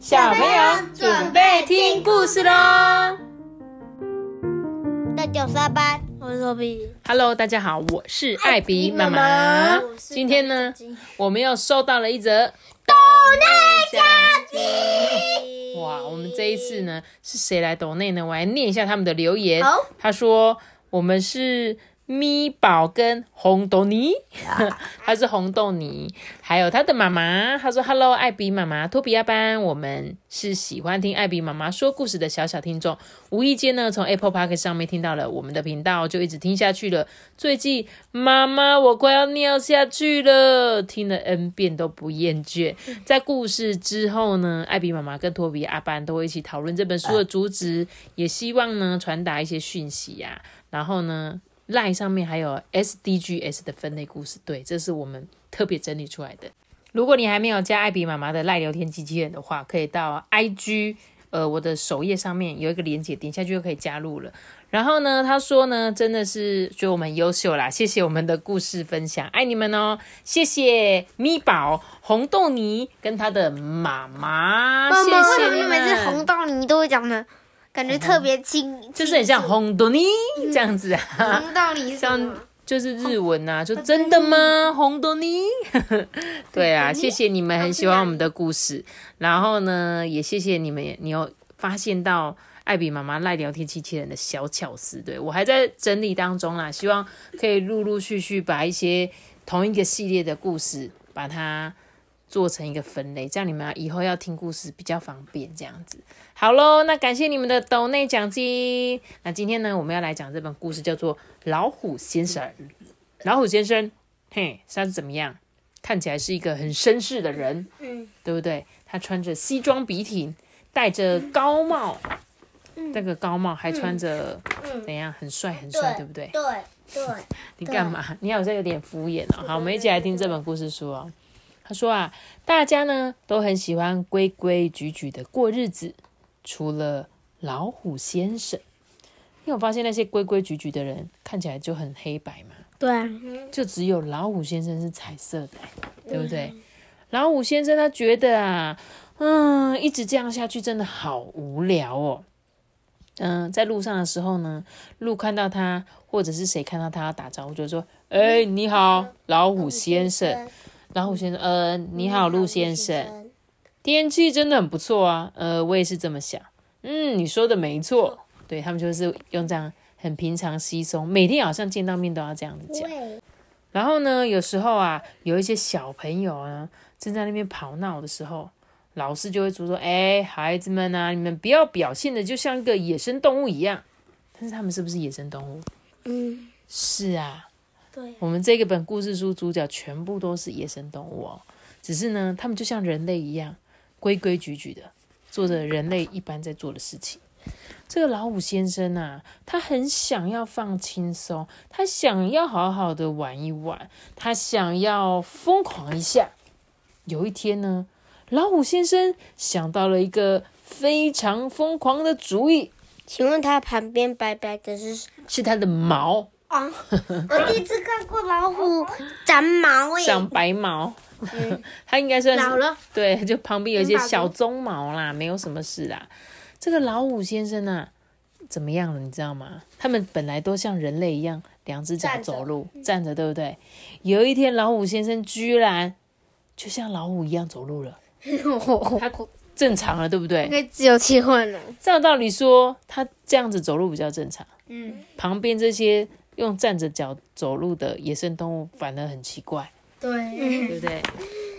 小朋友准备听故事喽大家好，班，我是托比。！Hello，大家好，我是艾比妈妈。今天呢，我们又收到了一则抖内奖金。哇，我们这一次呢是谁来抖内呢？我来念一下他们的留言。他说我们是咪宝跟红豆泥，他是红豆泥，还有他的妈妈，他说 “Hello，艾比妈妈，托比亚班，我们是喜欢听艾比妈妈说故事的小小听众，无意间呢从 Apple Park 上面听到了我们的频道，就一直听下去了。最近妈妈我快要尿下去了，听了 N 遍都不厌倦。在故事之后呢，艾比妈妈跟托比阿班都会一起讨论这本书的主旨，也希望呢传达一些讯息呀、然后呢。赖上面还有 SDGs 的分类故事，对，这是我们特别整理出来的。如果你还没有加艾比妈妈的赖聊天机器人的话，可以到 IG 呃我的首页上面有一个连接，点下去就可以加入了。然后呢，他说呢，真的是觉得我们很优秀啦，谢谢我们的故事分享，爱你们哦，谢谢咪宝、红豆泥跟他的妈妈，谢谢你么你每次们。红豆泥都会讲的，感觉特别轻，就是很像红豆泥这样子啊，像就是日文呐、就真的吗？红豆泥？对啊，谢谢你们很喜欢我们的故事，然后呢，也谢谢你们，你有发现到艾比妈妈赖聊天机器人的小巧思，对我还在整理当中啦，希望可以陆陆续续把一些同一个系列的故事把它。做成一个分类，这样你们以后要听故事比较方便。这样子，好喽，那感谢你们的抖内奖金。那今天呢，我们要来讲这本故事，叫做《老虎先生》。老虎先生，嘿，他是怎么样？看起来是一个很绅士的人，嗯，对不对？他穿着西装笔挺，戴着高帽，这个高帽还穿着、嗯怎样？很帅，很帅，对不对？对对，你干嘛？你好像有点敷衍哦。好，我们一起来听这本故事书哦。他说啊，大家呢都很喜欢规规矩矩的过日子，除了老虎先生。你有发现那些规规矩矩的人看起来就很黑白嘛？对啊，就只有老虎先生是彩色的，对不对？老虎先生他觉得啊，嗯，一直这样下去真的好无聊哦。嗯，在路上的时候呢，路看到他，或者是谁看到他要打招呼，就说：“哎，你好，老虎先生。”老虎先生，呃，你好，陆先生。天气真的很不错啊，呃，我也是这么想。嗯，你说的没错，对他们就是用这样很平常稀松，每天好像见到面都要这样子讲。然后呢，有时候啊，有一些小朋友啊，正在那边跑闹的时候，老师就会说：“哎，孩子们啊，你们不要表现的就像一个野生动物一样。”但是他们是不是野生动物？嗯，是啊，对，我们这个本故事书主角全部都是野生动物哦，只是呢，他们就像人类一样，规规矩矩的做着人类一般在做的事情。这个老虎先生啊，他很想要放轻松，他想要好好的玩一玩，他想要疯狂一下。有一天呢，老虎先生想到了一个非常疯狂的主意，请问他旁边白白的是是他的毛啊？我第一次看过老虎长毛诶，长白毛，它应该算是老了，对，就旁边有一些小鬃毛啦，没有什么事啦。这个老虎先生啊，怎么样了？你知道吗？他们本来都像人类一样，两只脚走路，站着，对不对？有一天，老虎先生居然就像老虎一样走路了，他正常了，对不对？可以自由切换了。照道理说，他这样子走路比较正常。嗯，旁边这些用站着脚走路的野生动物反而很奇怪。对，对不对？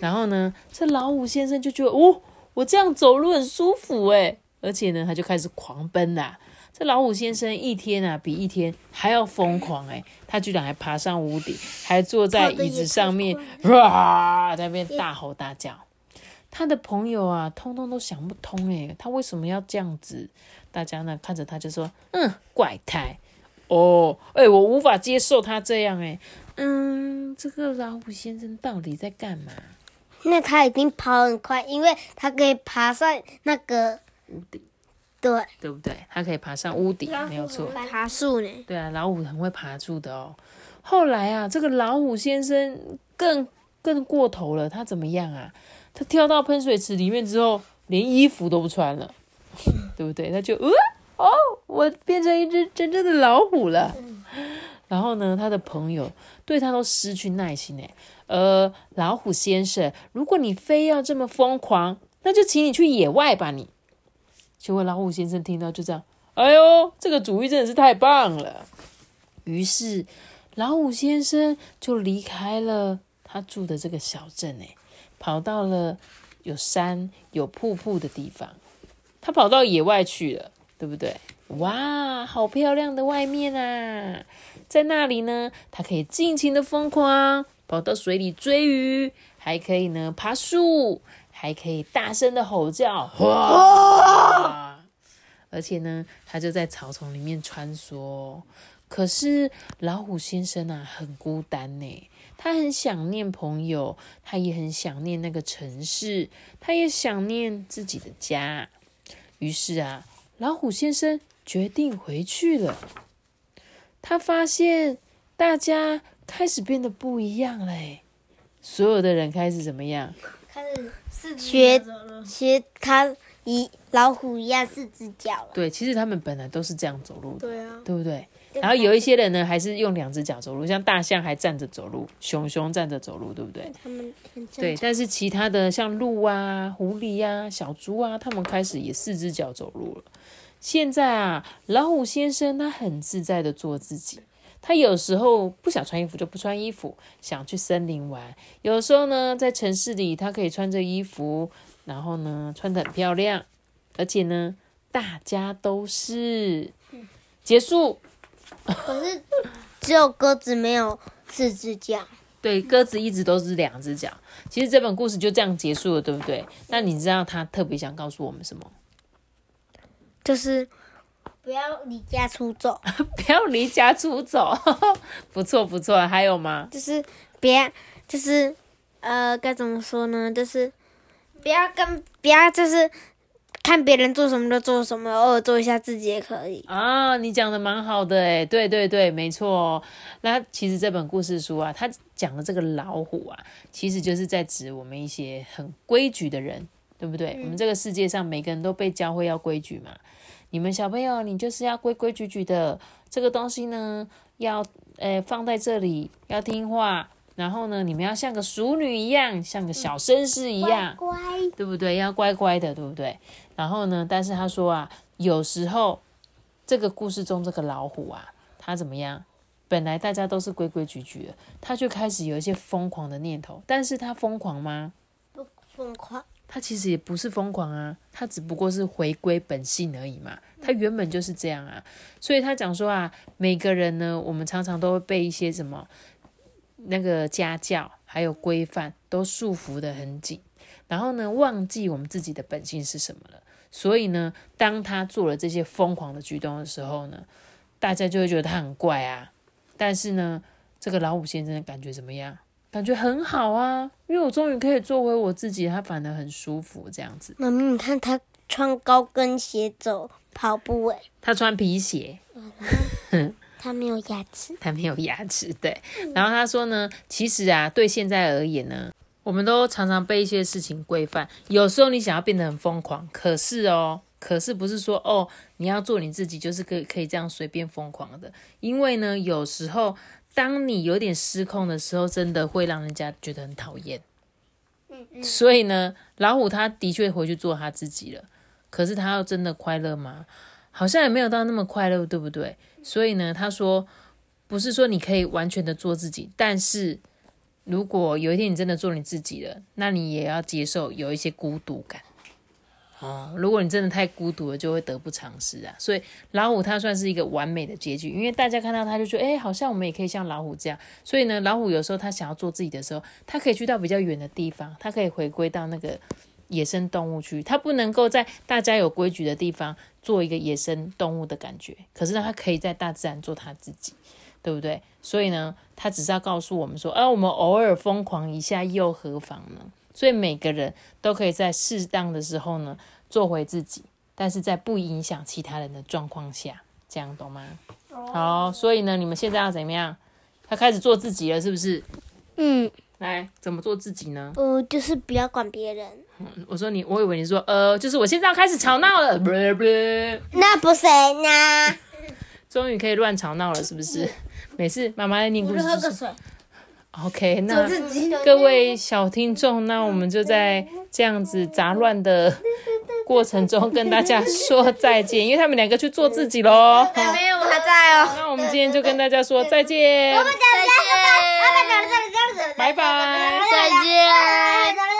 然后呢，这老虎先生就觉得，哦，我这样走路很舒服诶，而且呢，他就开始狂奔啦。这老虎先生一天啊比一天还要疯狂哎，他居然还爬上屋顶，还坐在椅子上面，哇，在那边大吼大叫。他的朋友啊，通通都想不通哎，他为什么要这样子？大家呢看着他就说，嗯，怪胎哦，哎，我无法接受他这样哎，嗯，这个老虎先生到底在干嘛？那他已经跑很快，因为他可以爬上那个屋顶，对对不对？他可以爬上屋顶，没有错。爬树呢。对啊，老虎很会爬树的哦。后来啊，这个老虎先生更更过头了，他怎么样啊？他跳到喷水池里面之后，连衣服都不穿了，对不对？他就呃哦，我变成一只真正的老虎了。然后呢，他的朋友对他都失去耐心诶。呃，老虎先生，如果你非要这么疯狂，那就请你去野外吧。你，结果老虎先生听到就这样，哎呦，这个主意真的是太棒了。于是老虎先生就离开了他住的这个小镇，诶，跑到了有山有瀑布的地方。他跑到野外去了，对不对？哇，好漂亮的外面啊！在那里呢，他可以尽情的疯狂。跑到水里追鱼，还可以呢爬树，还可以大声的吼叫，哇！而且呢，他就在草丛里面穿梭。可是老虎先生啊，很孤单呢，他很想念朋友，他也很想念那个城市，他也想念自己的家。于是啊，老虎先生决定回去了。他发现大家。开始变得不一样了，所有的人开始怎么样？开始学学他一老虎一样四只脚了。对，其实他们本来都是这样走路的，对啊，对不对？然后有一些人呢，还是用两只脚走路，像大象还站着走路，熊熊站着走路，对不对？他们对，但是其他的像鹿啊、狐狸啊、小猪啊，他们开始也四只脚走路了。现在啊，老虎先生他很自在的做自己。他有时候不想穿衣服就不穿衣服，想去森林玩。有时候呢，在城市里，他可以穿着衣服，然后呢，穿的很漂亮。而且呢，大家都是结束。可是只有鸽子没有四只脚。对，鸽子一直都是两只脚。其实这本故事就这样结束了，对不对？那你知道他特别想告诉我们什么？就是。不要离家出走，不要离家出走，不错不错，还有吗？就是别，就是呃，该怎么说呢？就是不要跟不要，就是看别人做什么就做什么，偶尔做一下自己也可以。啊，你讲的蛮好的诶，对对对，没错。那其实这本故事书啊，它讲的这个老虎啊，其实就是在指我们一些很规矩的人，对不对？我们这个世界上每个人都被教会要规矩嘛。你们小朋友，你就是要规规矩矩的，这个东西呢，要呃放在这里，要听话。然后呢，你们要像个淑女一样，像个小绅士一样，乖，对不对？要乖乖的，对不对？然后呢，但是他说啊，有时候这个故事中这个老虎啊，他怎么样？本来大家都是规规矩矩的，他就开始有一些疯狂的念头。但是他疯狂吗？不疯狂。他其实也不是疯狂啊，他只不过是回归本性而已嘛。他原本就是这样啊，所以他讲说啊，每个人呢，我们常常都会被一些什么那个家教还有规范都束缚的很紧，然后呢，忘记我们自己的本性是什么了。所以呢，当他做了这些疯狂的举动的时候呢，大家就会觉得他很怪啊。但是呢，这个老虎先生的感觉怎么样？感觉很好啊，因为我终于可以做回我自己，他反而很舒服这样子。妈咪，你看他穿高跟鞋走跑步诶，他穿皮鞋，他没有牙齿，他没有牙齿。对，然后他说呢，其实啊，对现在而言呢，我们都常常被一些事情规范。有时候你想要变得很疯狂，可是哦，可是不是说哦，你要做你自己就是可以可以这样随便疯狂的，因为呢，有时候。当你有点失控的时候，真的会让人家觉得很讨厌。嗯嗯。所以呢，老虎他的确回去做他自己了。可是他要真的快乐吗？好像也没有到那么快乐，对不对？所以呢，他说，不是说你可以完全的做自己，但是如果有一天你真的做你自己了，那你也要接受有一些孤独感。哦，如果你真的太孤独了，就会得不偿失啊。所以老虎它算是一个完美的结局，因为大家看到它就说，哎，好像我们也可以像老虎这样。所以呢，老虎有时候它想要做自己的时候，它可以去到比较远的地方，它可以回归到那个野生动物区，它不能够在大家有规矩的地方做一个野生动物的感觉。可是，它可以在大自然做它自己，对不对？所以呢，他只是要告诉我们说，啊，我们偶尔疯狂一下又何妨呢？所以每个人都可以在适当的时候呢，做回自己，但是在不影响其他人的状况下，这样懂吗？好，所以呢，你们现在要怎么样？他开始做自己了，是不是？嗯。来，怎么做自己呢？呃，就是不要管别人。嗯我说你，我以为你说呃，就是我现在要开始吵闹了，不不，那不是呢？终于可以乱吵闹了，是不是？每次妈妈在念故事就是水。OK，那各位小听众，那我们就在这样子杂乱的 过程中跟大家说再见，因为他们两个去做自己喽。好没有，我还在哦。那我们今天就跟大家说再见，再见，拜拜。再见。